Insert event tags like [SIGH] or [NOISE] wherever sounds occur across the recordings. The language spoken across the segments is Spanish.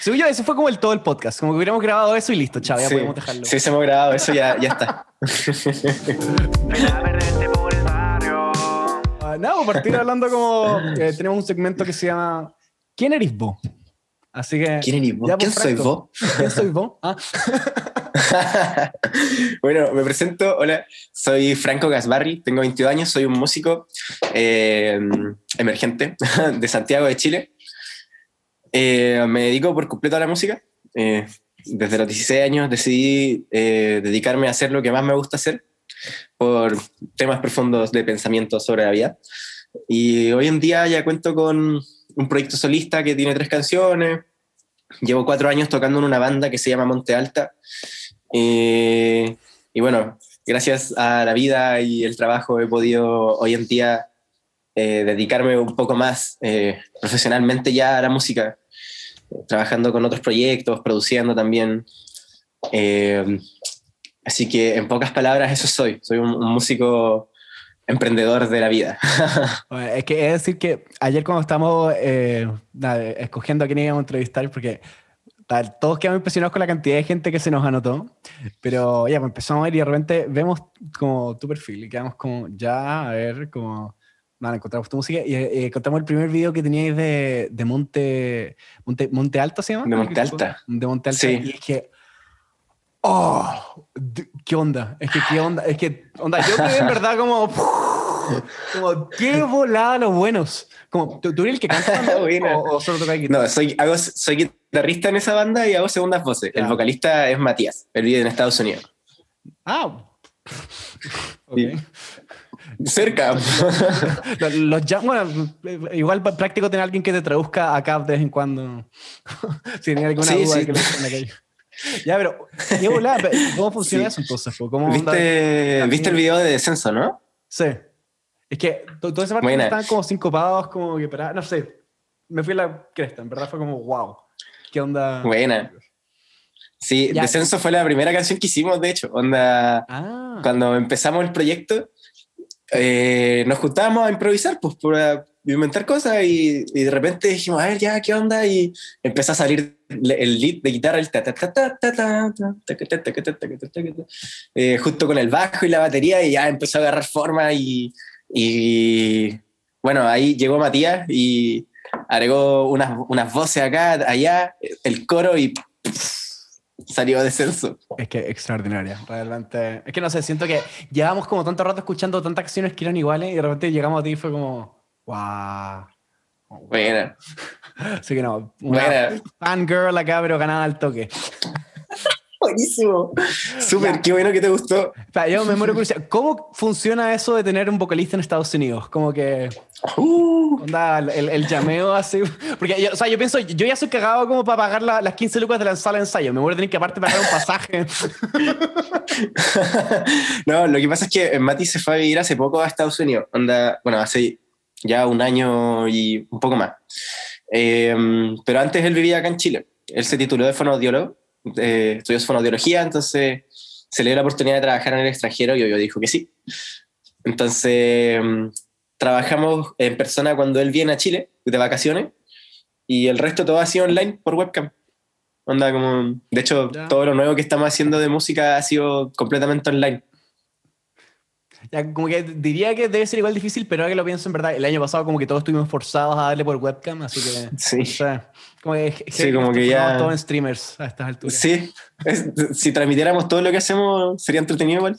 Según yo, eso fue como el todo el podcast. Como que hubiéramos grabado eso y listo, chao, ya Sí. podemos dejarlo. Sí, se hemos grabado eso, ya, ya está. Barrio. Ah, no, vamos a partir hablando como. eh, tenemos un segmento que se llama ¿Quién eres vos? Así que. ¿Quién eres vos? ya, ¿Quién pues, soy vos? ¿Quién soy vos? Ah, bueno, me presento. Hola, soy Franco Gasbarri, tengo 22 años, soy un músico eh, emergente [LAUGHS] de Santiago de Chile. Eh, me dedico por completo a la música. Eh, desde los 16 años decidí eh, dedicarme a hacer lo que más me gusta hacer por temas profundos de pensamiento sobre la vida. Y hoy en día ya cuento con un proyecto solista que tiene tres canciones. Llevo cuatro años tocando en una banda que se llama Monte Alta. Eh, y bueno, gracias a la vida y el trabajo he podido hoy en día eh, dedicarme un poco más eh, profesionalmente ya a la música, trabajando con otros proyectos, produciendo también. Eh, así que en pocas palabras eso soy, soy un, un músico emprendedor de la vida. [LAUGHS] es que es decir que ayer cuando estábamos eh, escogiendo a quién íbamos a entrevistar, porque tal, todos quedamos impresionados con la cantidad de gente que se nos anotó, pero ya, pues empezamos a ver y de repente vemos como tu perfil y quedamos como, ya, a ver, como, nada, encontramos tu música y eh, encontramos el primer video que teníais de, de Monte, Monte, Monte Alto, ¿se llama? De Monte Alta. De Monte Alta. Sí. Y es que, oh, ¿qué onda? Es que, ¿qué onda? Es que, onda, yo quedé en verdad como, [LAUGHS] como, qué volada los buenos. Como, ¿tú, tú eres el que canta [LAUGHS] o, o solo toca guitarra? No, soy, hago, soy guitarrista en esa banda y hago segundas voces. Ya. El vocalista es Matías, él vive en Estados Unidos. Ah. [LAUGHS] Ok. Cerca. [LAUGHS] Los, los bueno, igual práctico tener alguien que te traduzca acá de vez en cuando. [LAUGHS] si tienes alguna Sí, duda sí. que le. Ya, pero, ¿cómo funciona [LAUGHS] Sí. eso entonces? ¿Cómo? ¿Viste, ¿Viste el video de descenso, no? Sí. Es que to- toda esa parte Buena. estaban como sincopados, como que para, no sé. Me fui a la cresta, en verdad fue como, wow. ¿Qué onda? Buena. Sí, Ya. Descenso fue la primera canción que hicimos, de hecho. Onda, Ah. cuando empezamos el proyecto, eh, nos juntábamos a improvisar, pues, para inventar cosas y, y de repente dijimos, a ver, ya, ¿qué onda? Y empezó a salir el lead de guitarra, el ta ta ta ta ta ta eh, junto con el bajo y la batería y ya empezó a agarrar forma y, y bueno, ahí llegó Matías y agregó unas, unas voces acá, allá, el coro y salió descenso. Es que extraordinaria, realmente. Es que no sé, siento que llevamos como tanto rato escuchando tantas canciones que eran iguales y de repente llegamos a ti y fue como, wow. Buena. [LAUGHS] Así que no, una Buena. fangirl acá, pero ganada al toque. Buenísimo. Súper, qué bueno que te gustó. Yo me muero curiosidad. ¿Cómo funciona eso de tener un vocalista en Estados Unidos? Como que, Uh, onda, el, el llameo así. Porque, yo, o sea, yo pienso, yo ya soy cagado como para pagar la- las 15 lucas de la sala de ensayo. Me muero de tener que aparte pagar un pasaje. [LAUGHS] no, lo que pasa es que Mati se fue a vivir hace poco a Estados Unidos. Onda, bueno, hace ya un año y un poco más. Eh, pero antes él vivía acá en Chile. Él se tituló de fonoaudiólogo, eh, estudió fonoaudiología, entonces se le dio la oportunidad de trabajar en el extranjero y yo dijo que sí. Entonces trabajamos en persona cuando él viene a Chile de vacaciones y el resto todo ha sido online por webcam. Onda como, de hecho, Ya. todo lo nuevo que estamos haciendo de música ha sido completamente online. Ya, como que diría que debe ser igual difícil, pero ahora que lo pienso en verdad, el año pasado como que todos estuvimos forzados a darle por webcam, así que... Sí. O sea, como que, Sí, como que ya- Todos en streamers a estas alturas. Sí, es- si transmitiéramos todo lo que hacemos sería entretenido igual.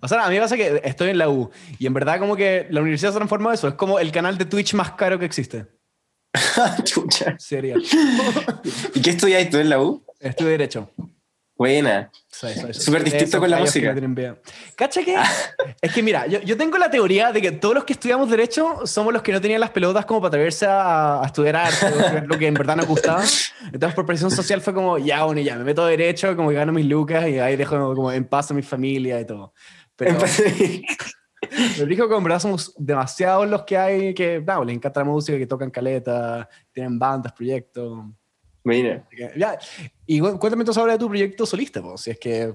O sea, a mí me pasa que estoy en la U y en verdad como que la universidad se transformó en eso. Es como el canal de Twitch más caro que existe. [LAUGHS] Chucha. Sería. ¿Y qué estudiáis tú en la U? Estudio Derecho. Buena. Súper distinto con la que música. vida. ¿Cacha que? es que mira, yo, yo tengo la teoría de que todos los que estudiamos Derecho somos los que no tenían las pelotas como para atreverse a, a estudiar arte, lo que en verdad nos gustaba. Entonces, por presión social fue como, ya, bueno, ya, me meto a Derecho, como que gano mis lucas y ahí dejo como en paz a mi familia y todo. Pero, pero dijo que en verdad somos demasiados los que hay que, no, les encanta la música, que tocan caleta, tienen bandas, proyectos. Mira. Ya. Y cu- cuéntame entonces ahora de tu proyecto solista, po. si es que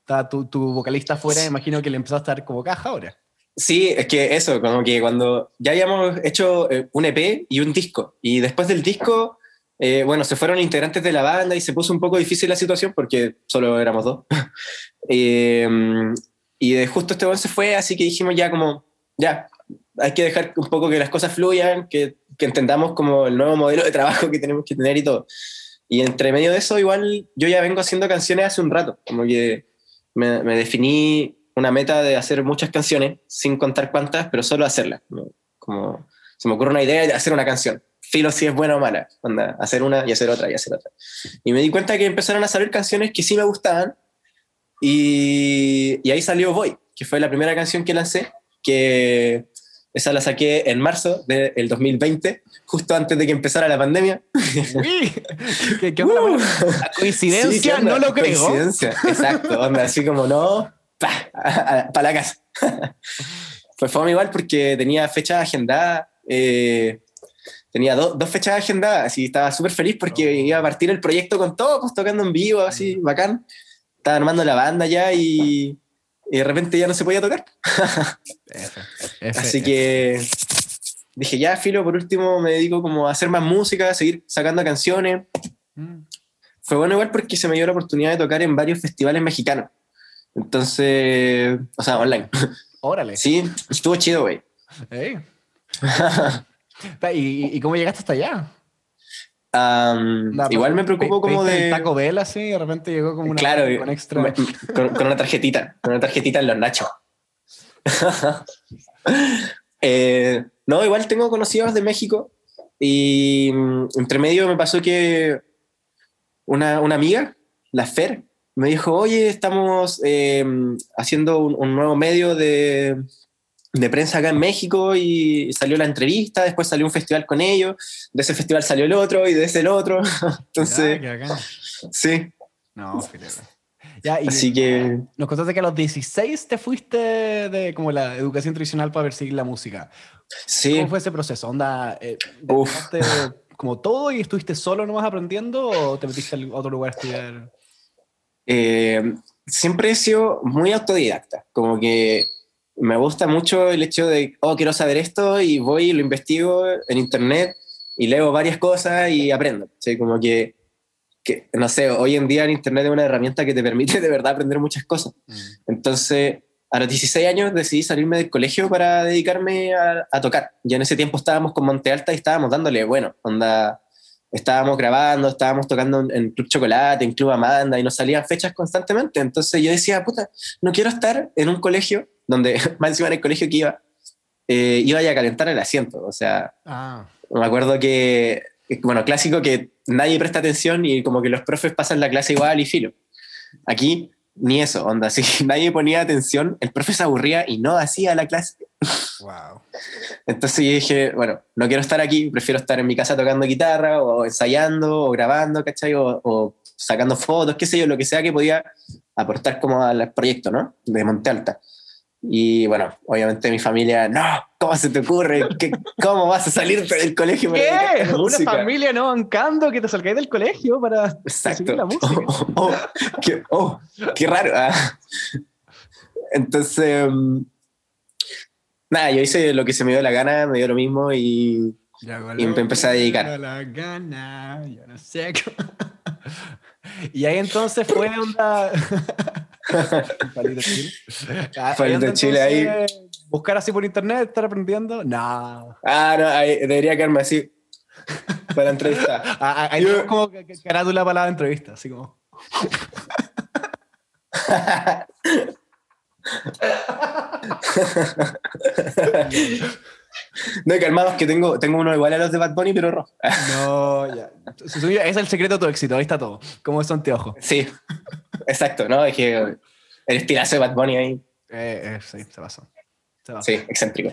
está tu, tu vocalista afuera, Sí. imagino que le empezaste a dar como caja ahora. Sí, es que eso, como que cuando ya habíamos hecho eh, un EP y un disco, y después del disco eh, bueno, se fueron integrantes de la banda y se puso un poco difícil la situación porque solo éramos dos. [LAUGHS] Eh, y de justo este weón se fue, así que dijimos ya como, ya, hay que dejar un poco que las cosas fluyan, que, que entendamos como el nuevo modelo de trabajo que tenemos que tener y todo. Y entre medio de eso, igual yo ya vengo haciendo canciones hace un rato, como que me, me definí una meta de hacer muchas canciones, sin contar cuántas, pero solo hacerlas. Como se me ocurre una idea de hacer una canción. Filo si es buena o mala. Onda, hacer una y hacer otra y hacer otra. Y me di cuenta que empezaron a salir canciones que sí me gustaban. Y, y ahí salió Voy, que fue la primera canción que lancé, que esa la saqué en marzo del 2020, justo antes de que empezara la pandemia. Uy, [LAUGHS] ¿qué, qué onda, bueno? La coincidencia, Sí, ¿qué onda? no lo creo. Coincidencia, exacto. Onda, así como no, para la casa. [LAUGHS] Fue fome igual porque tenía fechas agendadas. eh, tenía do- dos fechas agendadas, así estaba súper feliz porque iba a partir el proyecto con todo, pues tocando en vivo, así, bacán. Estaba armando la banda ya y, y de repente ya no se podía tocar. F, F, Así F. que dije, ya, filo, por último me dedico como a hacer más música, a seguir sacando canciones. Mm. Fue bueno igual porque se me dio la oportunidad de tocar en varios festivales mexicanos. Entonces, o sea, online. Órale. Sí, estuvo chido, güey. Ey. [LAUGHS] ¿Y, ¿Y cómo llegaste hasta allá? Igual me preocupo como de... el Taco Bell así y de repente llegó como una claro, con extra. me- con, con una tarjetita, con una tarjetita en los nachos. [LAUGHS] Eh, no, igual tengo conocidos de México y mm, entre medio me pasó que una, una amiga, la Fer, me dijo, oye, estamos eh, haciendo un, un nuevo medio de, de prensa acá en México y salió la entrevista, después salió un festival con ellos, de ese festival salió el otro y de ese el otro. [LAUGHS] Entonces, Ya, sí, No. Ya, y así que nos contaste que a los 16 te fuiste de como la educación tradicional para perseguir la música. sí. ¿Cómo fue ese proceso? ¿Onda, eh, como todo y estuviste solo nomás aprendiendo o te metiste a otro lugar a estudiar? Eh, siempre he sido muy autodidacta, como que me gusta mucho el hecho de, oh, quiero saber esto y voy y lo investigo en internet y leo varias cosas y aprendo. ¿sí? Como que, que, no sé, hoy en día en internet es una herramienta que te permite [LAUGHS] de verdad aprender muchas cosas. Entonces, a los 16 años decidí salirme del colegio para dedicarme a, a tocar. Ya en ese tiempo estábamos con Monte Alta y estábamos dándole, bueno, onda, estábamos grabando, estábamos tocando en, en Club Chocolate, en Club Amanda y nos salían fechas constantemente. Entonces yo decía, puta, no quiero estar en un colegio donde, [LAUGHS] más encima en el colegio que iba, eh, iba a calentar el asiento. O sea, Ah, me acuerdo que, bueno, clásico que nadie presta atención y como que los profes pasan la clase igual y filo. Aquí ni eso, onda, [LAUGHS] si nadie ponía atención, el profe se aburría y no hacía la clase. wow. Entonces yo dije, bueno, no quiero estar aquí, prefiero estar en mi casa tocando guitarra o ensayando o grabando, ¿cachai? O, o sacando fotos, qué sé yo, lo que sea que podía aportar como al proyecto, ¿no? De Monte Alta. Y bueno, obviamente mi familia, no, ¿cómo se te ocurre? ¿Qué, ¿Cómo vas a salir del [LAUGHS] colegio? para ¿Qué? Una música?" familia no bancando que te salgáis del colegio para Exacto. la [LAUGHS] música. Oh, oh, qué, oh, qué raro. ah. Entonces, mm, nada, yo hice lo que se me dio la gana, me dio lo mismo y Y me empecé a dedicar. La gana, yo no sé. [LAUGHS] cómo- y ahí entonces fue onda. [LAUGHS] Palito Chile. Ah, Palito Chile ahí. Buscar así por internet, estar aprendiendo. No. Ah, no, ahí debería quedarme así para la entrevista. [LAUGHS] Ah, ah, Ahí Yo- como carátula para la entrevista, así como. [LAUGHS] No, calmados que tengo, tengo uno igual a los de Bad Bunny, pero rojo. No, ya. Es el secreto de tu éxito, ahí está todo. Como es anteojo. Sí, exacto, ¿no? Es que el estilazo de Bad Bunny ahí. Eh, eh, sí, se pasó. Se pasó. Sí, excéntrico.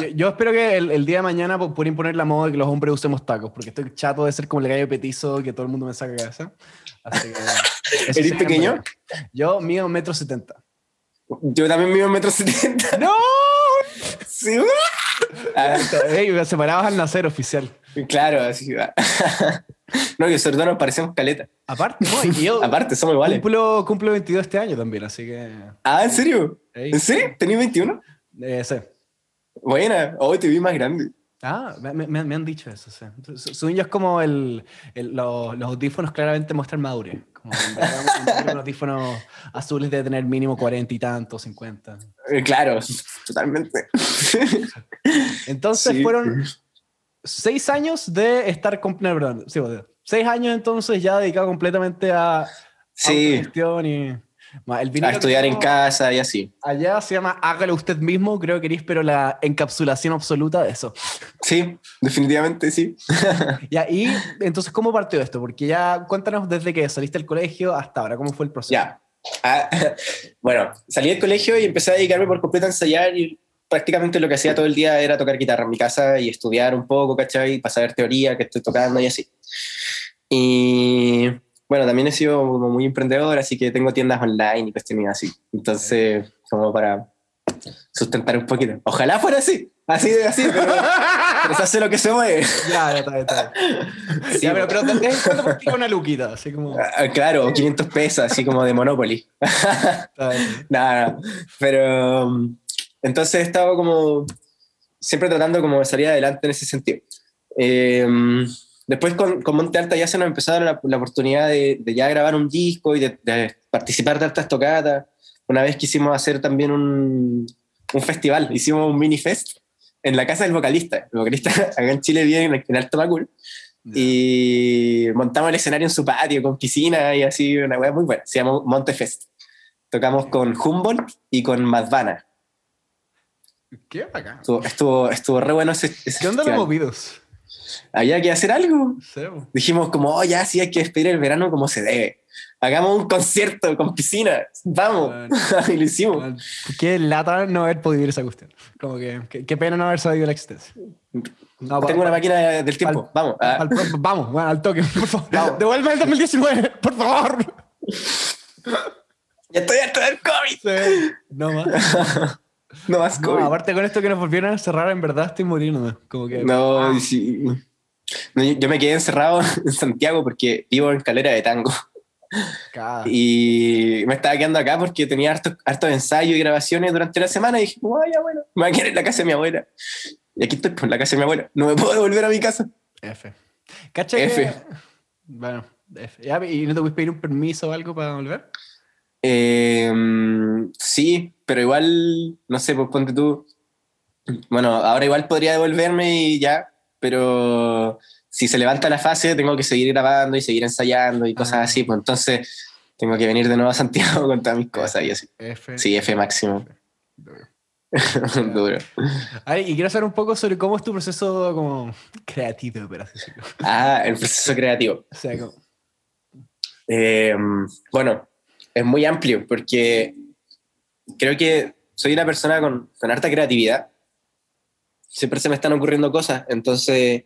yo, yo espero que el, el día de mañana puedan imponer la moda de que los hombres usemos tacos, porque estoy chato de ser como el gallo petizo que todo el mundo me saca de cabeza. Así que. [LAUGHS] eso ¿Eres pequeño? Yo mido un metro setenta. Yo también mido un metro setenta. ¡No! [LAUGHS] Sí. [LAUGHS] Ah, Ey, separados al nacer oficial. claro, así va. [LAUGHS] No, que sobre todo nos parecemos caleta. Aparte, no, yo [LAUGHS] Aparte, somos iguales. cumplo, cumplo 22 este año también, así que. Ah, ¿en serio? ey, ¿En serio? ¿Tenías 21? eh, sí. Buena. Hoy te vi más grande. Ah, me, me- me han dicho eso, sí. Según yo es como el, el- los, los audífonos claramente muestran madurez. Como un audífonos azules debe tener mínimo 40 y tanto, 50. Eh, Claro, totalmente. Entonces Sí. fueron seis años de estar... con- No, perdón, sí, bueno, seis años entonces ya dedicado completamente a Sí, y... El a estudiar en casa y así. Allá se llama Hágalo usted mismo, creo que eres, pero la encapsulación absoluta de eso. Sí, definitivamente sí. [LAUGHS] Y ahí, entonces, ¿cómo partió esto? Porque ya cuéntanos desde que saliste del colegio hasta ahora, ¿cómo fue el proceso? Ya. Ah, [LAUGHS] bueno, salí del colegio y empecé a dedicarme por completo a ensayar y prácticamente lo que hacía todo el día era tocar guitarra en mi casa y estudiar un poco, ¿cachai? Para saber teoría que estoy tocando y así. Y bueno, también he sido como muy emprendedor, así que tengo tiendas online y cuestiones así. Entonces, como para sustentar un poquito. Ojalá fuera así, así de así, pero, pero se hace lo que se mueve. Ya, está, está. Sí, ya, pero, pero ¿de vez en cuando practica una luquita? Así como... Ah, Claro, 500 pesos, así como de Monopoly. está bien. [LAUGHS] Nada, pero um, entonces he estado como siempre tratando como de salir adelante en ese sentido. Eh, después con, con Monte Alta ya se nos empezó a dar la, la oportunidad de, de ya grabar un disco y de, de participar de altas tocatas. Una vez quisimos hacer también un, un festival, hicimos un mini fest en la casa del vocalista. El vocalista [LAUGHS] acá en Chile vive en, Alto Macul y montamos el escenario en su patio con piscina y así, una wea muy buena. Se llama Montefest. Tocamos con Humboldt y con Madvana. ¿Qué bacán? Estuvo, estuvo, estuvo re bueno ese, ese ¿Qué onda los movidos? Había que hacer algo. Sí. Dijimos como, oh, ya, sí, hay que despedir el verano como se debe. Hagamos un concierto con piscina. Vamos. Bueno. [LAUGHS] y lo hicimos. Bueno, Qué lata no haber podido vivir esa cuestión. Como que, qué, qué pena no haber sabido la existencia. No, Tengo una máquina del tiempo. al- Vamos. ah. al vamos, bueno, al toque, [LAUGHS] por favor. Devuelve el 2019, por favor. [LAUGHS] ya estoy harto del COVID. Sí. No más. No más No, COVID. aparte con esto que nos volvieron a encerrar, en verdad estoy muriendo. Como que. No, Ah, sí. No, yo me quedé encerrado [LAUGHS] en Santiago porque vivo en Calera de Tango. Y me estaba quedando acá porque tenía hartos harto ensayos y grabaciones durante la semana y dije, "Oh, ya bueno, me voy a quedar en la casa de mi abuela. Y aquí estoy por la casa de mi abuela. No me puedo devolver a mi casa. F. ¿Cacha F. que- Bueno, F. ¿Y no te puedes pedir un permiso o algo para volver? Eh, sí, pero igual, no sé, pues ponte tú. Bueno, ahora igual podría devolverme y ya, pero si se levanta la fase, tengo que seguir grabando y seguir ensayando y cosas Ah. así, pues entonces tengo que venir de nuevo a Santiago [LAUGHS] con todas mis cosas y así. F. Sí, F máximo. Duro. [LAUGHS] Duro. Ay, y quiero saber un poco sobre cómo es tu proceso como creativo, por así. Ah, el proceso creativo. [LAUGHS] O sea, como, Eh, bueno, es muy amplio porque creo que soy una persona con, con harta creatividad. Siempre se me están ocurriendo cosas, entonces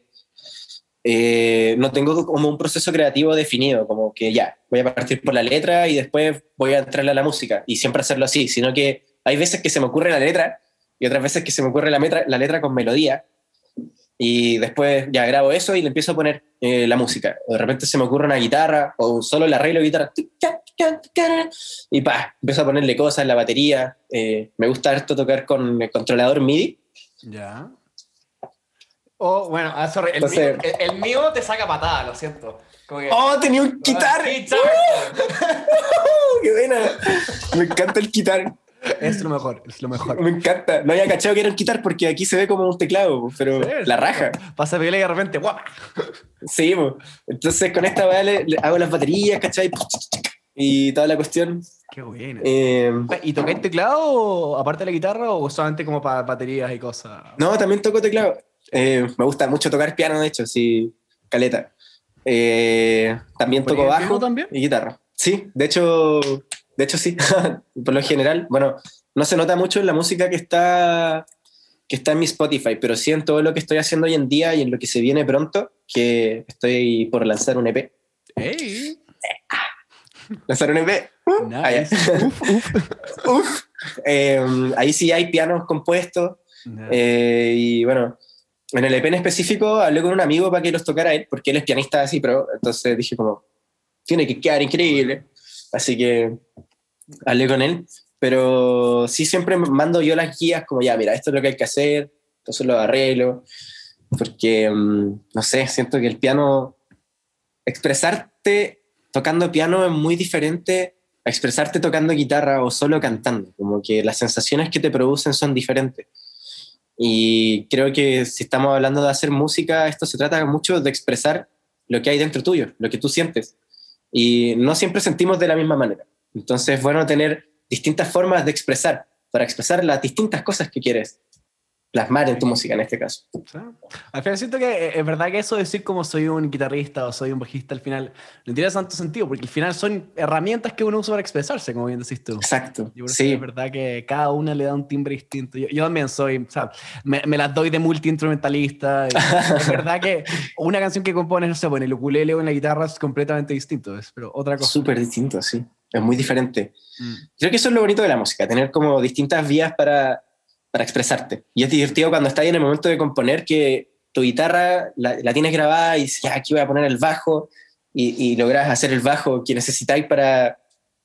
eh, no tengo como un proceso creativo definido, como que ya, voy a partir por la letra y después voy a entrarle a la música y siempre hacerlo así, sino que hay veces que se me ocurre la letra y otras veces que se me ocurre la, metra- la letra con melodía y después ya grabo eso y le empiezo a poner eh, la música. O de repente se me ocurre una guitarra o solo el arreglo de guitarra y pa, empiezo a ponerle cosas, la batería. Eh, me gusta esto tocar con el controlador MIDI. ya. Oh, bueno, ah, sorry, el, Entonces- mío, el, el mío te saca patada, lo siento. Como que, ¡Oh, tenía un guitar! Exacto. ¡Oh, [LAUGHS] ¡Qué buena! Me encanta el guitar. Es lo mejor, es lo mejor. Me encanta. No había cachado que era un guitar porque aquí se ve como un teclado, pero Sí, la raja. Pasa piola y de repente, ¡guapa! Sí, po. entonces con esta weá le, le hago las baterías, ¿cachai? Y toda la cuestión. Qué buena. Eh, ¿Y tocáis teclado o, aparte de la guitarra o solamente como para baterías y cosas? no, también toco teclado. Eh, me gusta mucho tocar piano, de hecho, sí, caleta. Eh, también toco ¿Ponías bajo también? y guitarra. Sí, de hecho, de hecho sí. [LAUGHS] Por lo general, bueno, no se nota mucho en la música que está que está en mi Spotify, pero sí en todo lo que estoy haciendo hoy en día y en lo que se viene pronto, que estoy por lanzar un EP. ¡Ey! [LAUGHS] Lanzar un EP. Ya. Nice. uf, uf. [LAUGHS] Uf. Eh, ahí sí hay pianos compuestos. Eh, y bueno, en el EP en específico hablé con un amigo para que los tocara él, porque él es pianista así, pero entonces dije como, tiene que quedar increíble. Así que hablé con él, pero sí siempre mando yo las guías como, ya, mira, esto es lo que hay que hacer, entonces lo arreglo. porque, mm, no sé, siento que el piano, expresarte tocando piano es muy diferente a expresarte tocando guitarra o solo cantando, como que las sensaciones que te producen son diferentes. Y creo que si estamos hablando de hacer música, esto se trata mucho de expresar lo que hay dentro tuyo, lo que tú sientes. Y no siempre sentimos de la misma manera. Entonces es bueno tener distintas formas de expresar, para expresar las distintas cosas que quieres plasmar en tu música en este caso. Sí. Al final siento que eh, es verdad que eso de decir como soy un guitarrista o soy un bajista al final no tiene tanto sentido porque al final son herramientas que uno usa para expresarse, como bien decís tú. Exacto. Y por eso Sí, Es verdad que cada una le da un timbre distinto. Yo, yo también soy, o sea, me, me las doy de multi-instrumentalista. es [LAUGHS] verdad que una canción que compones, no sé, bueno, el ukulele o en la guitarra es completamente distinto, es, pero otra cosa. súper distinto, sí. Es muy diferente. Mm. Creo que eso es lo bonito de la música, tener como distintas vías para, para expresarte. Y es divertido cuando estás en el momento de componer que tu guitarra la, la tienes grabada y dices, aquí voy a poner el bajo y, y hacer el bajo que necesitáis para,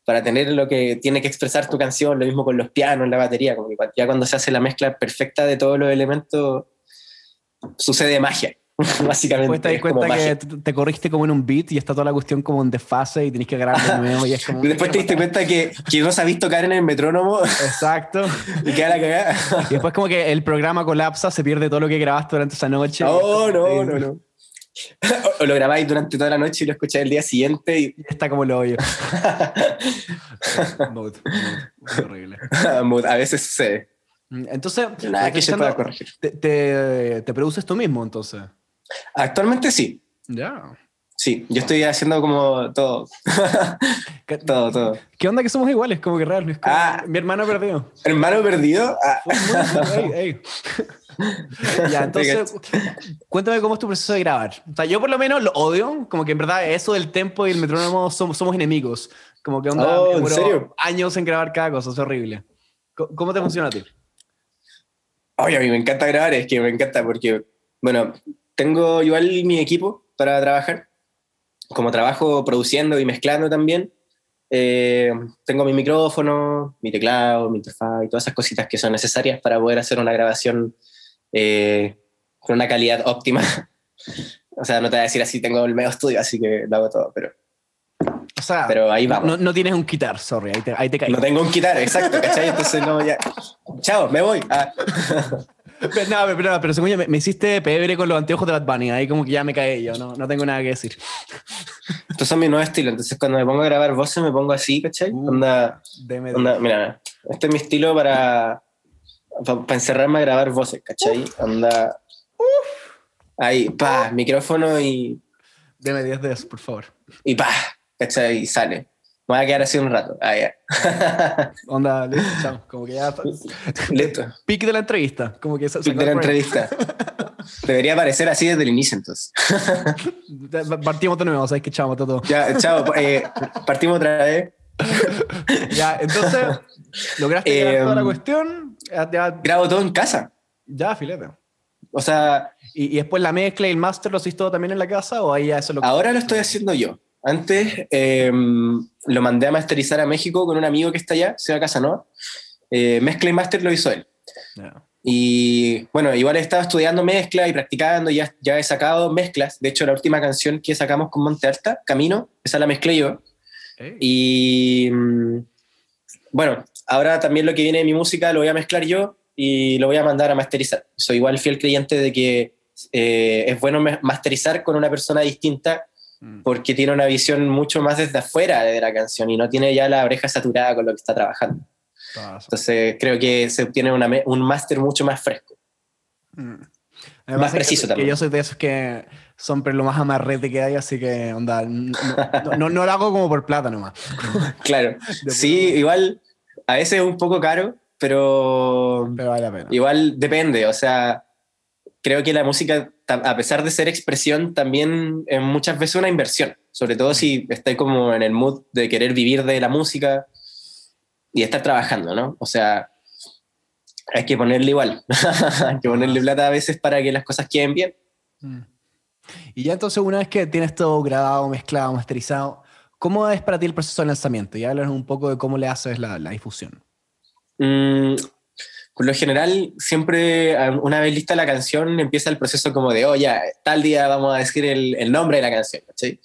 para tener lo que tiene que expresar tu canción, lo mismo con los pianos, la batería, como que ya cuando se hace la mezcla perfecta de todos los elementos, sucede magia, [LAUGHS] básicamente. Después te das cuenta que te, te corriste como en un beat y está toda la cuestión como en desfase y tenés que grabar de nuevo y es como... [LAUGHS] Después te diste cuenta que, que no sabís tocar en el metrónomo Exacto. [LAUGHS] y queda la cagada. Y después como que el programa colapsa, se pierde todo lo que grabaste durante esa noche. No, no, no, no. O, lo grabáis durante toda la noche y lo escucháis el día siguiente y está como lo hoyo. Mood, mood, horrible. a veces sucede. Entonces, Nada que aprovechando, pueda corregir. te, te, te produces tú mismo, entonces. Actualmente sí, Ya. sí. Yo estoy haciendo como todo. [LAUGHS] ¿Qué, todo, todo. qué onda que somos iguales? Como que como- Ah. Mi hermano perdió. Hermano perdido. ah, Ey, ey. [LAUGHS] ya, entonces, cuéntame cómo es tu proceso de grabar. O sea, yo por lo menos lo odio, como que en verdad eso del tempo y el metrónomo somos, somos enemigos. Como que onda, Oh, ¿en serio? años en grabar cada cosa, es horrible. ¿Cómo te funciona a ti? Oye, a mí me encanta grabar, es que me encanta porque, bueno, tengo igual mi equipo para trabajar. Como trabajo produciendo y mezclando también, eh, tengo mi micrófono, mi teclado, mi interfaz y todas esas cositas que son necesarias para poder hacer una grabación eh, con una calidad óptima. [LAUGHS] o sea, no te voy a decir así, tengo el medio estudio, así que lo hago todo, pero sea, Pero ahí vamos. No, no tienes un quitar, sorry, ahí te, ahí te caí. no tengo un quitar, exacto, ¿cachai? Entonces no, ya. Chao, me voy. Ah. Pero, no, pero, pero, pero según yo, me, me hiciste pebre con los anteojos de Bad Bunny, ahí como que ya me caí yo, no, no tengo nada que decir. Estos son mis nuevos estilos, entonces cuando me pongo a grabar voces me pongo así, ¿cachai? Uh. Onda, Deme de- onda, mira, este es mi estilo para, para, encerrarme a grabar voces, ¿cachai? Onda, ahí, pa, micrófono y, deme 10 de eso, por favor. y pa, ¿cachai? Y sale. Me voy a quedar así un rato. Ah, ya. [LAUGHS] Onda, listo, [LAUGHS] chao. Como que ya. [LAUGHS] Listo. Pique de la entrevista. Como que Pic de la entrevista. Debería aparecer así desde el inicio, entonces. Partimos de nuevo, sabes que chao, todo. Ya, chao. eh, partimos otra vez. Ya, entonces, lograste Eh, toda la cuestión. Ya, ya, Grabo todo en casa. ya, filete. O sea, ¿Y, y después la mezcla y el master lo hiciste todo también en la casa o ahí ya eso lo ahora lo estoy haciendo yo. Antes eh, lo mandé a masterizar a México con un amigo que está allá, Seba Casanova. Eh, mezcla y master lo hizo él. Ya. Y bueno, igual he estado estudiando mezcla y practicando, ya, ya he sacado mezclas. De hecho, la última canción que sacamos con Monte Alta, Camino, esa la mezclé yo. Ey. Y mm, bueno, ahora también lo que viene de mi música lo voy a mezclar yo y lo voy a mandar a masterizar. Soy igual fiel creyente de que eh, es bueno masterizar con una persona distinta. Porque tiene una visión mucho más desde afuera de la canción y no tiene ya la oreja saturada con lo que está trabajando. Entonces creo que se obtiene una un máster mucho más fresco. Mm. Más Además, que- preciso que, también. yo soy de esos que son pero lo más amarrete que hay, así que onda, no, no, no- no lo hago como por plata nomás. [LAUGHS] Claro. [LAUGHS] Sí, igual a veces es un poco caro, pero Pero vale la pena. igual depende. O sea, creo que la música, a pesar de ser expresión, también es muchas veces una inversión. Sobre todo si estáis como en el mood de querer vivir de la música y estar trabajando, ¿no? O sea, hay que ponerle igual. [LAUGHS] hay que ponerle plata a veces para que las cosas queden bien. Mm. Y ya entonces, una vez que tienes todo grabado, mezclado, masterizado, ¿cómo es para ti el proceso de lanzamiento? Y háblanos un poco de cómo le haces la, la difusión. Mm, por lo general, siempre a- una vez lista la canción, empieza el proceso como de, oh, ya, tal día vamos a decir el, nombre de la canción, ¿cachai?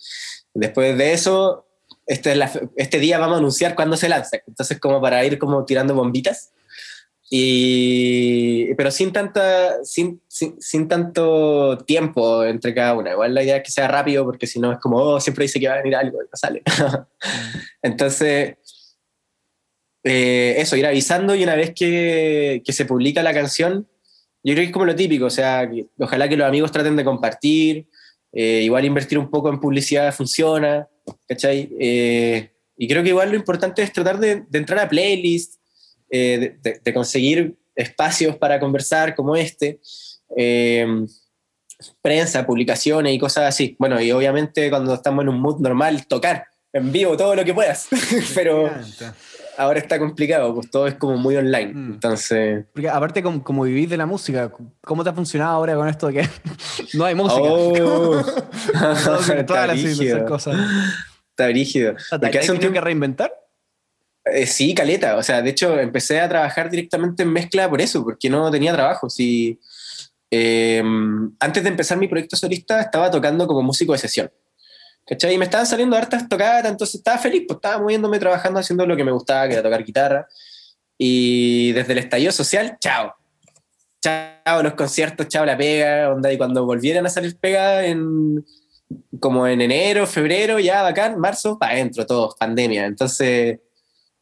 Después de eso, este, este día vamos a anunciar cuándo se lanza. Entonces, como para ir como tirando bombitas. Y, pero sin, tanta, sin, sin, sin tanto tiempo entre cada una. Igual la idea es que sea rápido, porque si no es como, oh, siempre dice que va a venir algo y no sale. [LAUGHS] Entonces, eh, eso, ir avisando y una vez que, se publica la canción, yo creo que es como lo típico, o sea, ojalá que los amigos traten de compartir, eh, igual invertir un poco en publicidad funciona, ¿cachai? Eh, y creo que igual lo importante es tratar de, entrar a playlists, eh, de, de- conseguir espacios para conversar como este, prensa, publicaciones y cosas así. Bueno, y obviamente cuando estamos en un mood normal, tocar en vivo todo lo que puedas, [LAUGHS] pero. Ahora está complicado, pues todo es como muy online. Mm. Entonces, Porque aparte, como, como vivís de la música, ¿cómo te ha funcionado ahora con esto de que [LAUGHS] no hay música? Oh. [LAUGHS] [LAUGHS] Está brígido. cosas. está brígido. ¿Te has tenido que reinventar? eh, sí, caleta. O sea, de hecho, empecé a trabajar directamente en mezcla por eso, porque no tenía trabajo. Sí, eh, antes de empezar mi proyecto solista, estaba tocando como músico de sesión. ¿Cachai? Y me estaban saliendo hartas tocadas, entonces estaba feliz, pues estaba moviéndome, trabajando, haciendo lo que me gustaba, que era tocar guitarra. Y desde el estallido social, chao. Chao los conciertos, chao la pega, onda. Y cuando volvieran a salir pega en como en enero, febrero, ya bacán, marzo, para adentro, todos, pandemia. Entonces,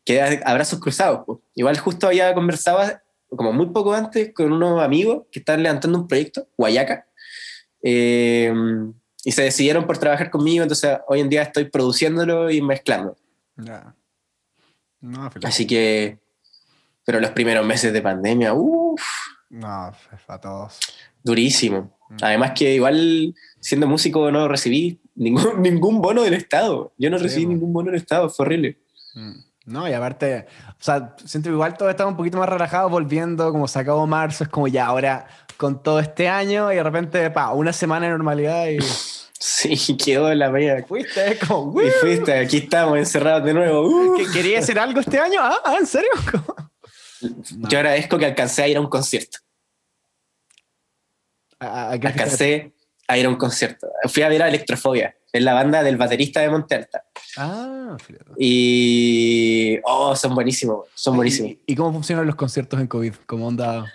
queda abrazos cruzados. pues. Igual justo había conversado, como muy poco antes, con unos amigos que están levantando un proyecto, Guayaca, eh, y se decidieron por trabajar conmigo, entonces hoy en día estoy produciéndolo y mezclando. Ya. No. Así que, pero los primeros meses de pandemia, uff, No, para todos. durísimo. Mm. Además que igual siendo músico no recibí ningún, [LAUGHS] ningún bono del Estado. Yo no Sí, recibí ningún bono del Estado, fue horrible. Mm. No, y aparte, o sea, siento que igual todos estamos un poquito más relajados volviendo, como se acabó marzo, es como ya ahora con todo este año y de repente, pa, una semana de normalidad y [LAUGHS] Sí, quedó la media. fuiste, es como, Y "Woo". fuiste, aquí estamos encerrados de nuevo. Uh. ¿Que- ¿Quería hacer algo este año? Ah, ah, ¿en serio? No. [LAUGHS] Yo agradezco que alcancé a ir a un concierto. Alcancé a ir a un concierto. Fui a ver a Electrofobia, es la banda del baterista de Monte Alta. Ah, fíjate. Y. Oh, son buenísimos, son buenísimos. ¿Y, y cómo funcionan los conciertos en COVID? ¿Cómo onda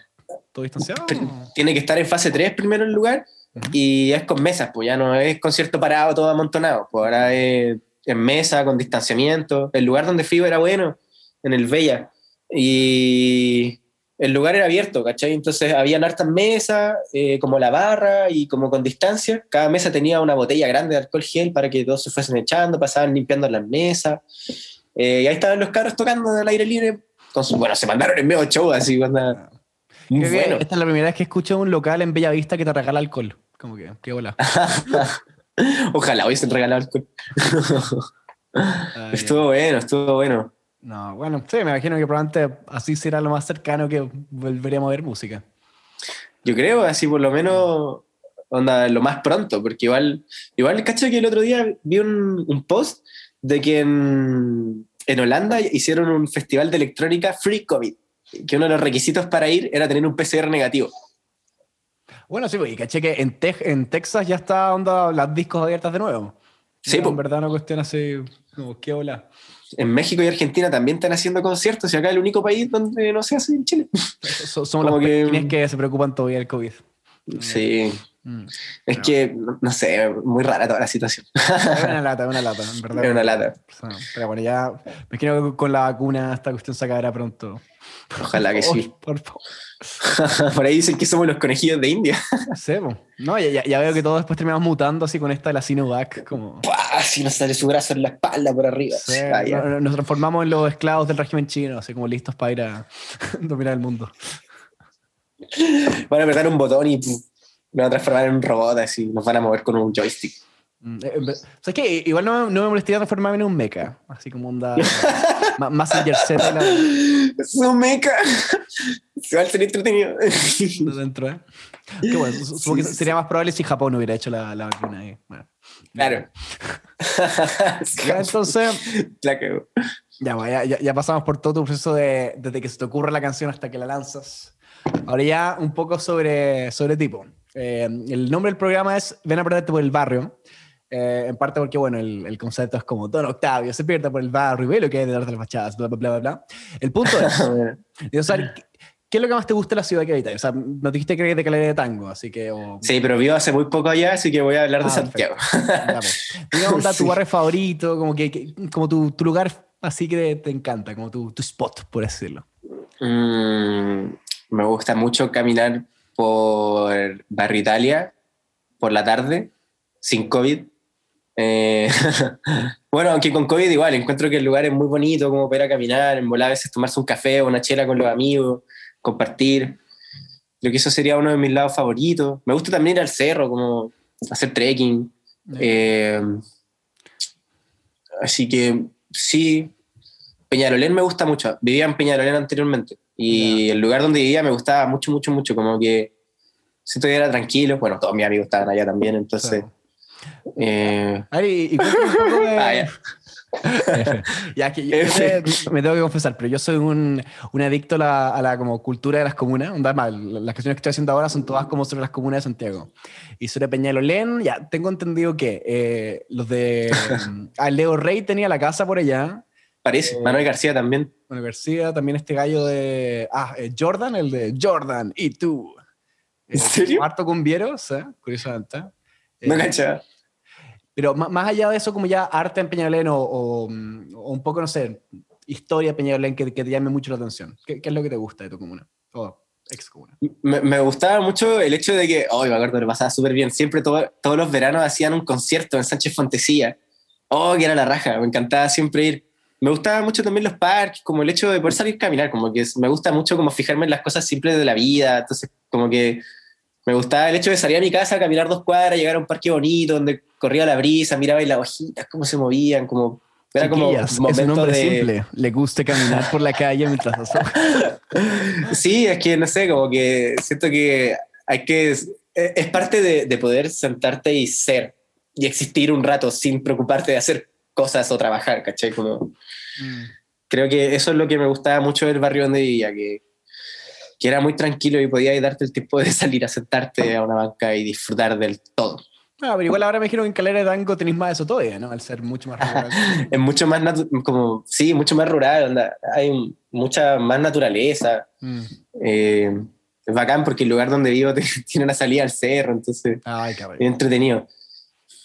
todo distanciado? Tiene que estar en fase 3 primero en lugar Ujú. y es con mesas, pues ya no es concierto parado, todo amontonado. Pues ahora es en mesa, con distanciamiento. El lugar donde fui era bueno, en el Bella. Y el lugar era abierto, ¿cachai? Entonces habían hartas mesas, eh, como la barra y como con distancia. Cada mesa tenía una botella grande de alcohol gel para que todos se fuesen echando, pasaban limpiando las mesas. Eh, y ahí estaban los carros tocando al aire libre. Su- bueno, se mandaron en medio show, así, onda, muy bueno. Esta es la primera vez que escucho un local en Bellavista que te regala alcohol. Como que, qué bola. [LAUGHS] Ojalá hubiesen regalado alcohol. Ah, Estuvo bueno, estuvo bueno. No, bueno, sí, me imagino que probablemente así será lo más cercano que volveríamos a ver música. Yo creo, así por lo menos, onda, lo más pronto, porque igual, igual, cacho que el otro día vi un, un post de que en, en Holanda hicieron un festival de electrónica free COVID, que uno de los requisitos para ir era tener un PCR negativo. Bueno, sí, pues, y caché que en, Tex- en Texas ya está onda las discos abiertas de nuevo. Sí, No, po. en verdad una cuestión así, como, qué bola. En México y Argentina también están haciendo conciertos y acá es el único país donde no se hace en Chile. So- somos que- que... que se preocupan todavía del COVID. Sí, Mm. es No. que, no, sé, muy rara toda la situación. Es una lata, es una lata, en [LAUGHS] verdad. Es una lata. Pero bueno, ya me imagino que con la vacuna esta cuestión se acabará pronto. Ojalá que sí. Por favor. [LAUGHS] Por ahí dicen que somos los conejillos de India. Sí, po. no, ya, ya- ya veo que todos después terminamos mutando así con esta de la Sinovac. Como. Si nos sale su brazo en la espalda por arriba. Sí, Ah, nos transformamos en los esclavos del régimen chino, así como listos para ir a [LAUGHS] dominar el mundo. Van a apretar un botón y nos van a transformar en un robot así, nos van a mover con un joystick. Mm, eh, en ver- ¿Sabes qué? Igual no, me- no me molestaría transformarme en un mecha, así como onda [LAUGHS] Mazinger Z la- Es un mecha. [LAUGHS] Se va a ser entretenido. de dentro, ¿eh? Qué bueno, su- supongo que sería más probable si Japón hubiera hecho la, la vacuna ahí. Bueno, [LAUGHS] Claro. Entonces, La ya, ya- ya pasamos por todo tu proceso de, desde que se te ocurre la canción hasta que la lanzas. Ahora ya un poco sobre, sobre tipo. Eh, el nombre del programa es Ven a perderte por el barrio. Eh, en parte porque, bueno, el, el concepto es como Don Octavio se pierde por el barrio y ve lo que hay detrás de las fachadas, bla, bla, bla, bla. El punto es, [LAUGHS] ¿qué, qué es lo que más te gusta de la ciudad que habitas? O sea, nos dijiste que eres de Calera de Tango, así que... o- Sí, pero vivo hace muy poco allá, así que voy a hablar de Ah, Santiago. Ya, pues. Diga, onda, tu [LAUGHS] barrio favorito, como, que, que- como tu, tu lugar así que te encanta, como tu, tu spot, por así decirlo. Mm, me gusta mucho caminar por Barrio Italia por la tarde, sin COVID. Eh, [LAUGHS] bueno, aunque con COVID igual, encuentro que el lugar es muy bonito, como para ir a caminar, en volar a veces tomarse un café o una chela con los amigos, compartir. Creo que eso sería uno de mis lados favoritos. Me gusta también ir al cerro, como hacer trekking. Eh, así que sí, Peñalolén me gusta mucho. Vivía en Peñalolén anteriormente y el lugar donde vivía me gustaba mucho, mucho, mucho. Como que siento que era tranquilo. Bueno, todos mis amigos estaban allá también, entonces. eh, A ver, y, y cuéntame un poco de... [LAUGHS] Ah, ya. [LAUGHS] ya que yo [LAUGHS] me tengo que confesar, pero yo soy un, un adicto a la, a la como cultura de las comunas. Onda, más, las canciones que estoy haciendo ahora son todas como sobre las comunas de Santiago. Y sobre Peñalolén, ya tengo entendido que eh, los de... ah, Leo Rey tenía la casa por allá. Parece. Eh, Manuel García también. Bueno, García, también este gallo de. Ah, eh, Jordan, el de Jordan y tú. ¿En Eh, serio? Harto cumbieros, ¿eh? curiosamente. Eh, No cachaba. pero ma- más allá de eso, como ya arte en Peñalolén o, o, o un poco, no sé, historia de Peñalolén que, que te llame mucho la atención. ¿Qué, qué es lo que te gusta de tu comuna? O ex comuna. Me, me gustaba mucho el hecho de que, oh, me acuerdo, lo pasaba súper bien. Siempre todo- todos los veranos hacían un concierto en Sánchez Fontecilla. Oh, que era la raja, me encantaba siempre ir. Me gustaba mucho también los parques, como el hecho de poder salir a caminar, como que me gusta mucho como fijarme en las cosas simples de la vida. Entonces, como que me gustaba el hecho de salir a mi casa, caminar dos cuadras, llegar a un parque bonito donde corría la brisa, miraba y las hojitas, cómo se movían, como... Era como Chiquillas, es un momento hombre de... simple. Le gusta caminar por la calle mientras hace. [LAUGHS] Sí, es que no sé, como que siento que hay que. Es, es parte de, de poder sentarte y ser y existir un rato sin preocuparte de hacer cosas o trabajar, ¿cachai? Como, Mm. creo que eso es lo que me gustaba mucho del barrio donde vivía, que, que era muy tranquilo y podías darte el tiempo de [LAUGHS] salir a sentarte a una banca y disfrutar del todo. Ah, pero igual ahora me imagino que en Calera de Tango tenéis más de eso todavía, ¿no? Al ser mucho más rural. [LAUGHS] Es mucho más, como, sí, mucho más rural, onda, hay mucha más naturaleza. Mm. Eh, es bacán porque el lugar donde vivo [LAUGHS] tiene una salida al cerro, entonces Ay, es entretenido.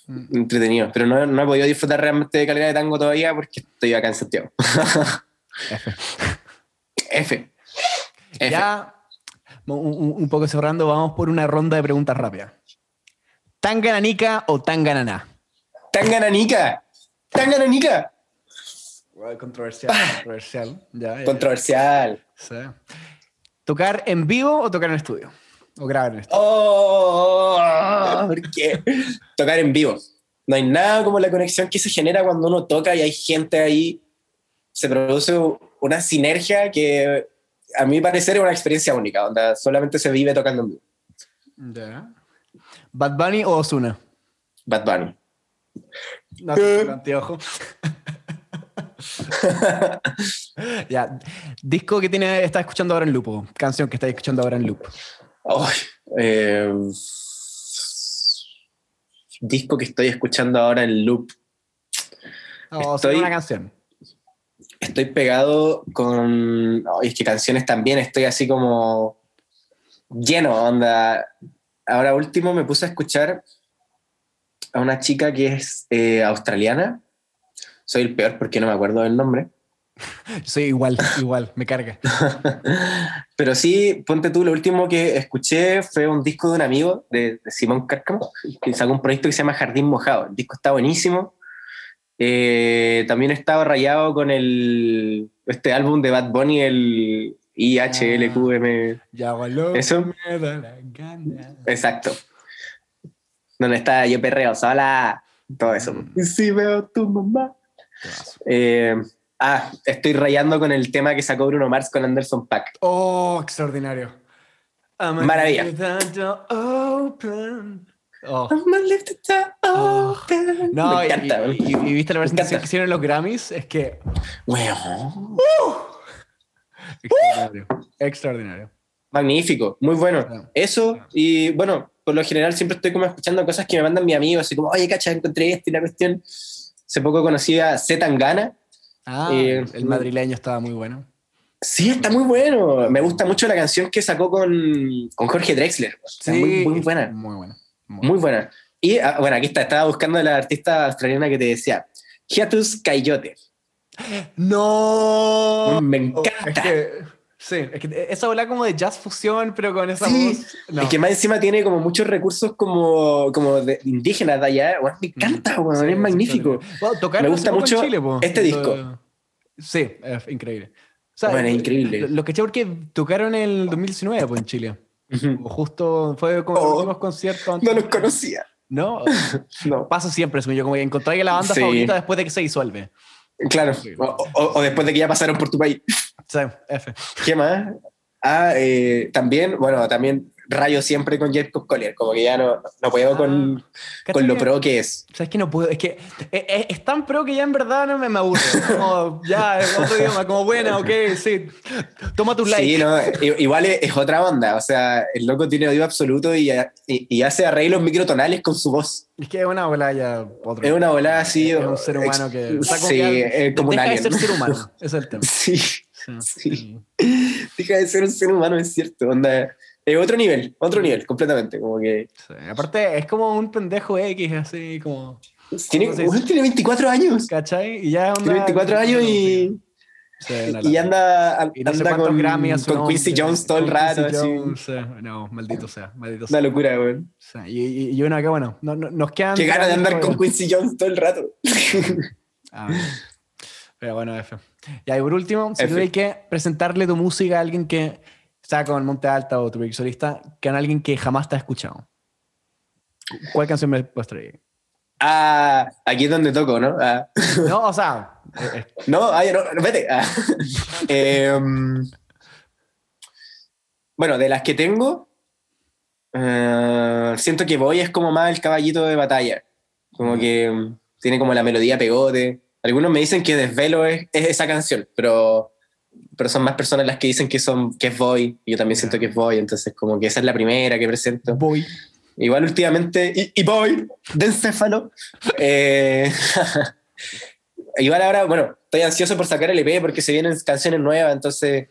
Mm. entretenido. Pero no, no he podido disfrutar realmente de calidad de tango todavía porque estoy acá en Santiago. F. [LAUGHS] F. F. Ya, un, poco cerrando, vamos por una ronda de preguntas rápidas. ¿Tan gananica o tan gananá? ¡Tan gananica! ¡Tan gananica! Controversial, controversial. Ya, ya, Controversial. sí. ¿Tocar en vivo o tocar en estudio? ¿O grabar en estudio? ¡Oh! ¿Por qué? Tocar en vivo. No hay nada como la conexión que se genera cuando uno toca y hay gente ahí. Se produce una sinergia que a mi parecer es una experiencia única, donde solamente se vive tocando en vivo. Ya. ¿Bad Bunny o Ozuna? Bad Bunny. No, con anteojo. [LAUGHS] ya. Disco que tiene, está escuchando ahora en loop. o Canción que está escuchando ahora en loop. Eh, disco que estoy escuchando ahora en loop. O Estoy- una canción. Estoy pegado con. es que canciones también, estoy así como lleno, onda. Ahora último me puse a escuchar a una chica que es eh, australiana. Soy el peor porque no me acuerdo del nombre. [LAUGHS] Soy igual, igual, me carga. [LAUGHS] Pero sí, ponte tú, lo último que escuché fue un disco de un amigo de, de Simón Cárcamo, que sacó un proyecto que se llama Jardín Mojado. El disco está buenísimo. Eh, también estaba rayado con el, este álbum de Bad Bunny, el IHLQM. Ya, valor. Eso. Me da la gana. Exacto. Donde está Yo Perreo Sola, todo eso. Mm. Y si veo a tu mamá. Eh, ah, estoy rayando con el tema que sacó Bruno Mars con Anderson Paak. Oh, extraordinario. I'm Maravilla. Oh. Oh. No, me y- encanta, y, y- y viste la presentación que hicieron en los Grammys, es que Weón. extraordinario. Extraordinario. Magnífico, muy bueno. Eso, y bueno, por lo general siempre estoy como escuchando cosas que me mandan mis amigos, así como, oye, cacha, encontré esto y la cuestión. Hace poco conocí a Z Tangana. Ah, Eh, el madrileño estaba muy bueno. Sí, está muy bueno. Me gusta mucho la canción que sacó con, con Jorge Drexler. Está muy, muy buena. Muy buena. Muy Muy buena. Y ah, bueno, aquí está, estaba buscando a la artista australiana que te decía, Hiatus Coyote. [GASPS] No. Me Es encanta. que, sí, es que esa ola como de jazz fusión, pero con esa Sí, voz. No. Es que más encima tiene como muchos recursos como, como de indígenas de allá. Bueno, me encanta, weón, Sí, es magnífico. Bueno, tocaron Me gusta mucho Chile, este disco. Sí, es increíble. O sea, Bueno, es eh, increíble. Lo, lo que porque tocaron en el 2019 pues, en Chile. Ujú. O Justo fue como los Oh, últimos conciertos. antes- No los conocía. No, [LAUGHS] No. pasa siempre, yo, como que la banda favorita después de que se disuelve. Claro. O, o- o después de que ya pasaron por tu país. Sí, F. ¿Qué más? Ah, eh, también, bueno, también rayo siempre con Jacob Collier, como que ya no, no puedo con, ¿Cachai con lo que- pro que es. ¿Sabes que no puedo? Es que es, es- es tan pro que ya en verdad no me, me aburre. Como, ya, es otro idioma, como buena, ok, sí. Toma tus likes. Sí, no, igual es, es otra onda, o sea, el loco tiene oído absoluto y, y, y hace arreglos microtonales con su voz. Es que es una bola ya otro. Es una volada así. Es un ser humano que. o sea, como sí, que es como un deja de alien. ser ser humano. [LAUGHS] Es el tema. Sí, Sí. Deja de ser un ser humano, es cierto. Onda, es otro nivel, otro nivel, completamente. Como que Sí. Aparte, es como un pendejo X, así como. tiene, tiene 24 años. ¿Cachai? Y ya onda, Tiene 24 años y, Sí, una y anda, Y no anda con, a con Quincy Jones todo el rato. Así. Jones, eh, No, maldito sea, maldito Una sea. locura, weón. Sí, Y, y, uno acá, bueno, no, no- nos quedan. Qué gana de andar con. Quincy Jones todo el rato. Ah, [LAUGHS] pero bueno, F. Ya, y por último, si tuviera que presentarle tu música a alguien que está con Monte Alta o tu solista, que a alguien que jamás te ha escuchado. ¿Cuál canción me puedes traer? Ah, aquí es donde toco, ¿no? Ah. No, o sea, [LAUGHS] eh, eh, No, ay, no, no, vete. Ah. [LAUGHS] Em, bueno, de las que tengo, eh, siento que Voy es como más el caballito de batalla. Como que tiene como la melodía pegote. Algunos me dicen que Desvelo es, es esa canción, pero, pero son más personas las que dicen que, son, que es Voy. Y yo también siento que es Voy, entonces como que esa es la primera que presento. voy. Igual últimamente, y, y voy, de encéfalo. Eh, [LAUGHS] igual ahora, bueno, estoy ansioso por sacar el EP porque se vienen canciones nuevas, entonces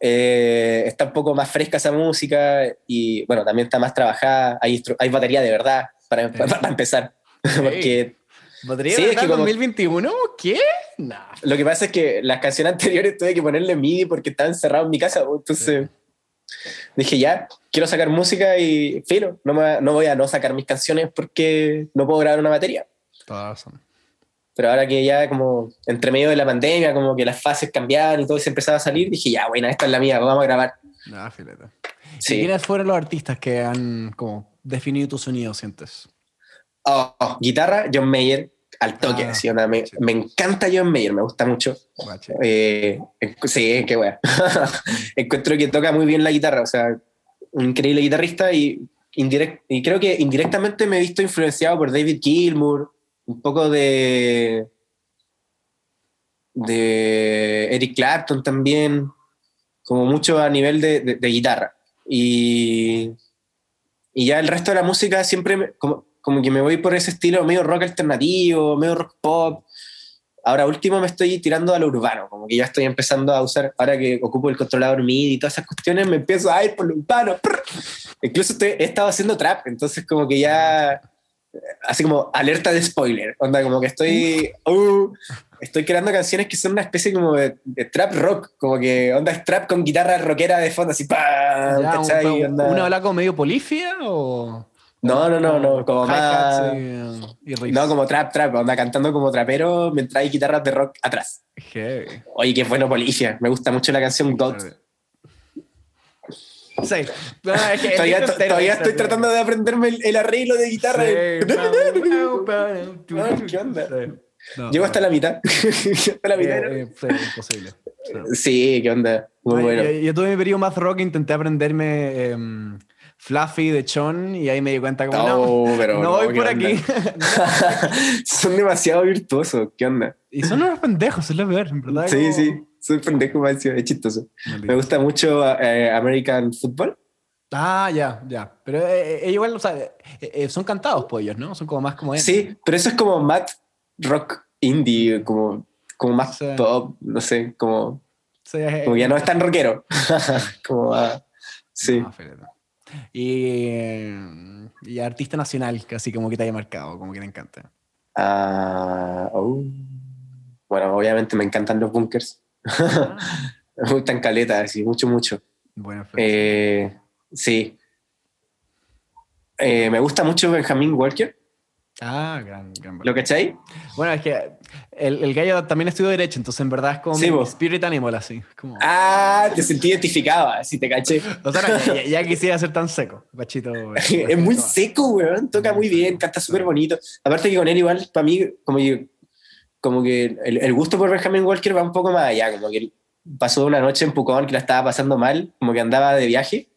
eh, está un poco más fresca esa música y bueno, también está más trabajada, hay, hay batería de verdad para, para- [LAUGHS] para empezar. Porque ¿Batería Sí, es que verdad como- 2021? ¿Qué? Nah. lo que pasa es que las canciones anteriores tuve que ponerle MIDI porque estaba encerrado en mi casa, entonces dije ya, quiero sacar música y filo, no, me- no voy a no sacar mis canciones porque no puedo grabar una batería. Toda razón. Pero ahora que ya como entre medio de la pandemia, como que las fases cambiaban y todo se empezaba a salir, dije, ya, bueno, esta es la mía, vamos a grabar. Nah, fileta. ¿Y Sí. quiénes fueron los artistas que han como definido tu sonido, sientes? Oh, oh, guitarra, John Mayer, al toque. Ah, onda, me, sí. me encanta John Mayer, me gusta mucho. Eh, sí, qué wea. [LAUGHS] Encuentro que toca muy bien la guitarra, o sea, un increíble guitarrista y, indirect, y creo que indirectamente me he visto influenciado por David Gilmour, un poco de de Eric Clapton también, como mucho a nivel de, de- de guitarra. Y, y ya el resto de la música siempre me- como, como que me voy por ese estilo medio rock alternativo, medio rock pop. Ahora último me estoy tirando a lo urbano, como que ya estoy empezando a usar, ahora que ocupo el controlador MIDI y todas esas cuestiones, me empiezo a ir por lo urbano. prr. Incluso estoy- he estado haciendo trap, entonces como que ya, así como alerta de spoiler, onda como que estoy, uh, estoy creando canciones que son una especie como de, de trap rock, como que onda es trap con guitarra rockera de fondo, así, ¡pam! Ya, un- ¿cachai? un- Onda- ¿Una como medio polifia o...? No, no, no, no, como más... y? No, como trap, trap, onda cantando como trapero mientras hay guitarras de rock atrás. Heavy. Oye, qué bueno Policia. Me gusta mucho la canción God. Sí. No, es que [LAUGHS] el Todavía, entero estoy tratando de aprenderme el, el arreglo de guitarra. Sí. [LAUGHS] ¿Qué onda? No, Llego hasta la mitad. [LAUGHS] hasta la mitad. ¿no? Eh, eh, sí, imposible. Sí. Sí, qué onda. Muy No, bueno. Yo, yo tuve mi periodo más rock, intenté aprenderme em, Fluffy de Chon y ahí me di cuenta como no, pero no voy ¿qué por onda? aquí. [LAUGHS] Son demasiado virtuosos, ¿qué onda? y son unos pendejos, es lo peor, en verdad. Sí, como- sí, soy pendejo, me es chistoso. Maldito. Me gusta mucho eh, American Football. Ah, ya, ya. Pero eh, eh, igual, o sea, eh, eh, son cantados pollos, ¿no? Son como más como Sí, pero eso es como mat rock indie, como, como más Sí. pop, no sé, como, Sí, eh, como ya no es tan rockero. [LAUGHS] [LAUGHS] como, ah, sí. no. Y, y artista nacional, casi como que te haya marcado, como que te encanta. Ah, oh. Bueno, obviamente me encantan los bunkers. [LAUGHS] me gustan caletas, sí, mucho, mucho. Bueno. Eh, sí. Eh, me gusta mucho Benjamin Walker. ah, gran, gran. ¿Lo cachai? Bueno, es que el, el gallo también estudió Derecho, entonces en verdad es como Sí, mi spirit animal, así. Como, Ah, te sentí identificado, así te caché. o sea, no, ya, ya [LAUGHS] quisiera ser tan seco, Pachito. [LAUGHS] es muy seco, weón. Toca muy bien, canta súper bonito. Aparte que con él igual, para mí, como que, como que el, el gusto por Benjamin Walker va un poco más allá. Como que pasó una noche en Pucón que la estaba pasando mal, como que andaba de viaje.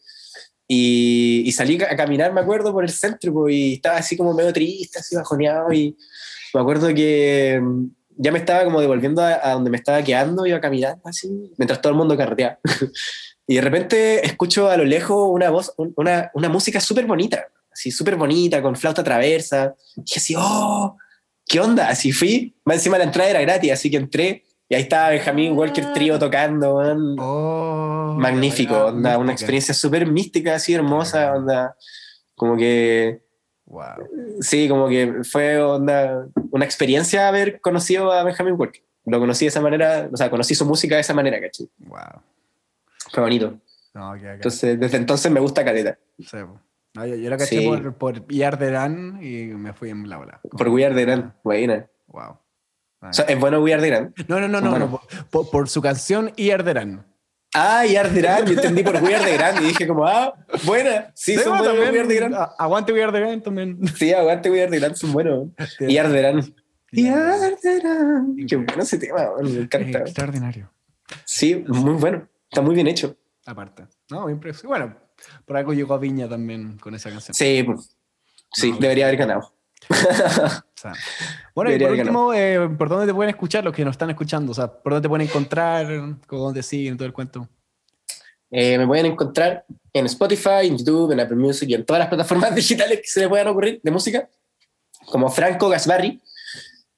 Y, y salí a caminar, me acuerdo, por el centro, po, y estaba así como medio triste, así bajoneado. Y me acuerdo que ya me estaba como devolviendo a, a donde me estaba quedando, iba caminando así, mientras todo el mundo carreteaba. [LAUGHS] y de repente escucho a lo lejos una voz, un- una, una música súper bonita, así súper bonita, con flauta traversa. Y dije así, oh, ¿qué onda? Así fui, más encima la entrada era gratis, así que entré. Y ahí estaba Benjamín Walker Trío tocando, man. Oh, magnífico, onda, una experiencia súper mística, así hermosa, onda, como que, Wow. sí, como que fue onda, una experiencia haber conocido a Benjamin Walker. Lo conocí de esa manera, o sea, conocí su música de esa manera, ¿cachai? Wow. Fue bonito. No. Entonces, desde entonces me gusta Caleta. Sí. No, yo, yo lo caché Sí. por, por Yarderán y me fui en la ola. Por We the Grand, buena. Wow. O sea, es bueno We Grand. No, no, no, no, Bueno. no, por su canción Yarderán. Ah, We Are the Grand, yo entendí por We Are the Grand y dije como, ah, buena. Sí, son buenos We Are the Grand. a- Aguante We Are the Grand también. Sí, aguante We Are the Grand, son buenos. Are the Grand. We Are the Grand. Qué bueno ese tema, me Es encanta. extraordinario. Sí, muy bueno. Está muy bien hecho. Aparte. No, impresionante. Bueno, por algo llegó a Viña también con esa canción. Sí, pues, sí, No, debería haber ganado. [LAUGHS] O sea, bueno, y por último, eh, ¿por dónde te pueden escuchar los que nos están escuchando? O sea, ¿por dónde te pueden encontrar? ¿Cómo dónde siguen? Todo el cuento. Eh, me pueden encontrar en Spotify, en YouTube, en Apple Music y en todas las plataformas [LAUGHS] digitales que se me puedan ocurrir de música, como Franco Gasbarri.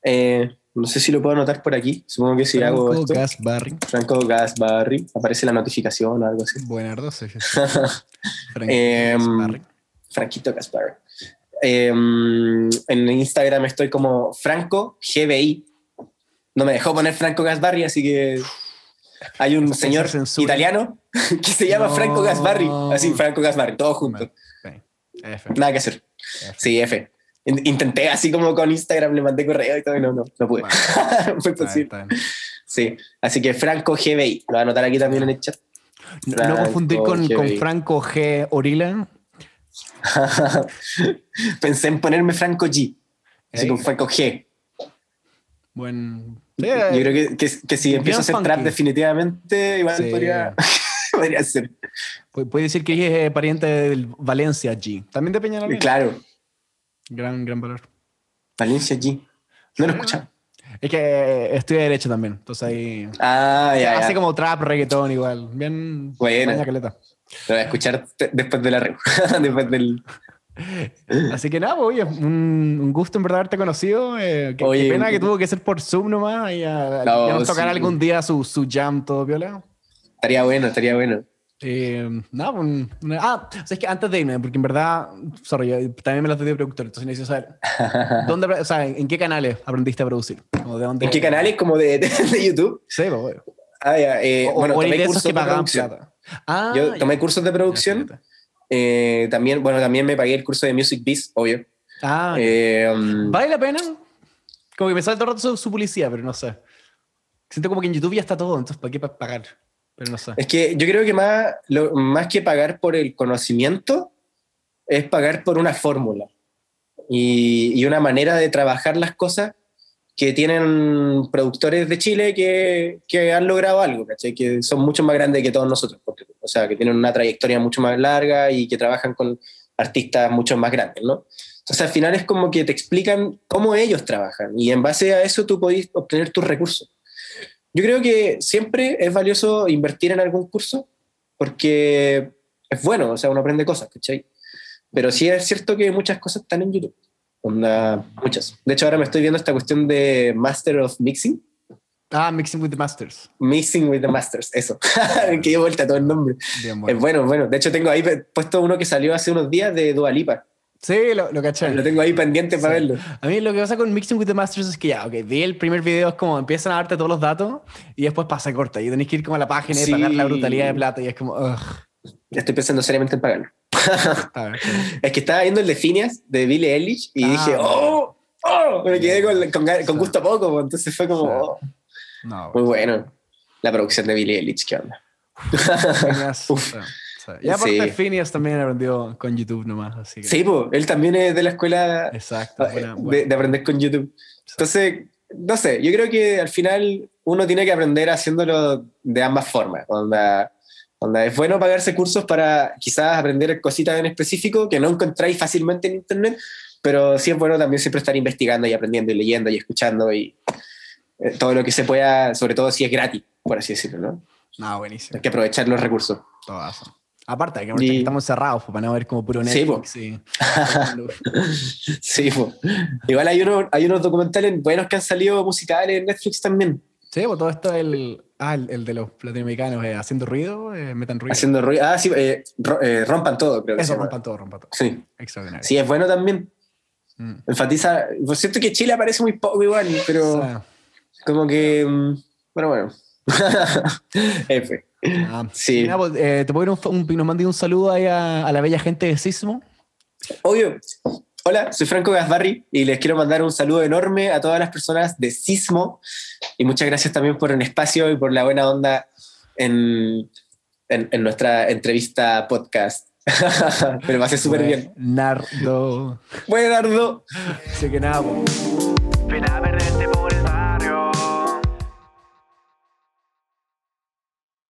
Eh, no sé si lo puedo anotar por aquí. Supongo que si hago Franco esto. Gas Barry. Franco Gasbarri. Aparece la notificación o algo así. Buenardo. [LAUGHS] Franco Barry. Franquito Gasbarri. Eh, en Instagram estoy como Franco GBI. No me dejó poner Franco Gasbarri, así que hay un señor censura. italiano [LAUGHS] que se llama No. Franco Gasbarri. Así, Franco Gasbarri, todo junto. F, Nada que hacer. F. Sí, F. In- Intenté así como con Instagram, le mandé correo y todo, y no, no, no pude. Bueno, [LAUGHS] no fue está bien, posible. está bien. Sí, así que Franco GBI, lo voy a anotar aquí también en el chat. No, confundir con, con. Franco G. Orila. [LAUGHS] Pensé en ponerme Franco G, así como Franco G. Buen. Yo creo que, que, que si empiezo a hacer trap definitivamente, igual Sí. podría, [LAUGHS] podría ser. Pu- Puede decir que es eh, pariente del Valencia G. También de Peñalolén. Claro, Gran, gran valor. Valencia G. No lo he escuchado. Es que eh, estudia Derecho también. Entonces ahí. Ah, ya, hace ya. como trap, reggaetón igual. Bien. Buena. caleta. Lo voy a escuchar después de la [LAUGHS] después del... Así que nada, pues, oye, un, gusto en verdad haberte conocido. Eh, qué, Oye, qué pena que tuvo que ser por Zoom nomás. Y a, No, ya nos tocará sí. algún día su, su jam todo viola. Estaría bueno, estaría bueno. Eh, nada, pues, un- una- ah, o sea, es que antes de irme, porque en verdad, sorry, yo también me lo estoy de productor, entonces necesito saber, [LAUGHS] ¿dónde, o sea, en, en qué canales aprendiste a producir? Como de dónde, ¿En qué canales? Como de, de, de YouTube. Sí, pues, bueno. Ah, ya. eh, o, bueno, o tomé cursos que de producción. Ah, Yo ya. tomé cursos de producción. Ya, eh, también, bueno, también me pagué el curso de Music Biz, obvio. Ah, ya. Eh, um, ¿vale la pena? Como que me sale todo el rato su, su publicidad, pero no sé. Siento como que en YouTube ya está todo, entonces ¿para qué pa- pagar? Pero no sé. es que yo creo que más, lo- más que pagar por el conocimiento, es pagar por una fórmula y, y una manera de trabajar las cosas que tienen productores de Chile que, que han logrado algo, ¿cachai? Que son mucho más grandes que todos nosotros, porque, o sea, que tienen una trayectoria mucho más larga y que trabajan con artistas mucho más grandes, ¿no? Entonces al final es como que te explican cómo ellos trabajan y en base a eso tú podés obtener tus recursos. Yo creo que siempre es valioso invertir en algún curso porque es bueno, o sea, uno aprende cosas, ¿cachai? Pero sí es cierto que muchas cosas están en YouTube. Onda, muchas. De hecho, ahora me estoy viendo esta cuestión de Master of Mixing. Ah, Mixing with the Masters. Mixing with the Masters, eso. [LAUGHS] que dio vuelta todo el nombre. Bien Es bueno, bueno. De hecho, tengo ahí puesto uno que salió hace unos días de Dua Lipa. Sí, lo, lo caché. Lo tengo ahí pendiente para verlo. A mí lo que pasa con Mixing with the Masters es que ya, ok, vi el primer video, es como empiezan a darte todos los datos y después pasa corta y tenés que ir como a la página y Sí. pagar la brutalidad de plata y es como, ugh. Estoy pensando seriamente en pagarlo. [LAUGHS] A ver, [LAUGHS] Es que estaba viendo el de Phineas, de Billie Eilish, y Ah, dije, ¡oh! ¡oh! Me quedé con, gusto a poco, pues, entonces fue como, oh, no, muy bueno. La producción de Billie Eilish, ¿qué onda? [LAUGHS] Phineas, Uf. Y aparte Sí. Phineas también aprendió con YouTube nomás, así que... Sí, pues, él también es de la escuela Exacto. eh, buena- de, de aprender con YouTube. Entonces, no sé, yo creo que al final uno tiene que aprender haciéndolo de ambas formas. Onda, onda, es bueno pagarse cursos para quizás aprender cositas en específico que no encontráis fácilmente en internet, pero sí es bueno también siempre estar investigando y aprendiendo y leyendo y escuchando y eh, todo lo que se pueda, sobre todo si es gratis, por así decirlo, ¿no? No, buenísimo. Hay que aprovechar los recursos. Todazo. Aparte, hay que aprovechar Y- que estamos cerrados pues, para no ver como puro Sí, po. Netflix. y- [LAUGHS] Sí, po. igual hay, uno, hay unos documentales buenos que han salido musicales en Netflix también. Sí, pues todo esto el, ah, el, el de los latinoamericanos eh, haciendo ruido, eh, metan ruido. Haciendo ruido. Ah, sí, eh, ro- eh, rompan todo, creo que Eso, rompan todo, rompan todo. Sí. Extraordinario. sí, es bueno también. Mm. Enfatiza. Por cierto que Chile aparece muy poco igual, pero O sea, como que. mm, Bueno, bueno. [LAUGHS] F. ah, Sí. mira, pues, eh, te puedo ir un, un, nos mandé un saludo ahí a, a la bella gente de Sismo. Obvio. Hola, soy Franco Gasbarri y les quiero mandar un saludo enorme a todas las personas de Sismo y muchas gracias también por el espacio y por la buena onda en, en, en nuestra entrevista podcast. Me lo pasé súper bien. Nardo. Buenardo. Así que nada, pues,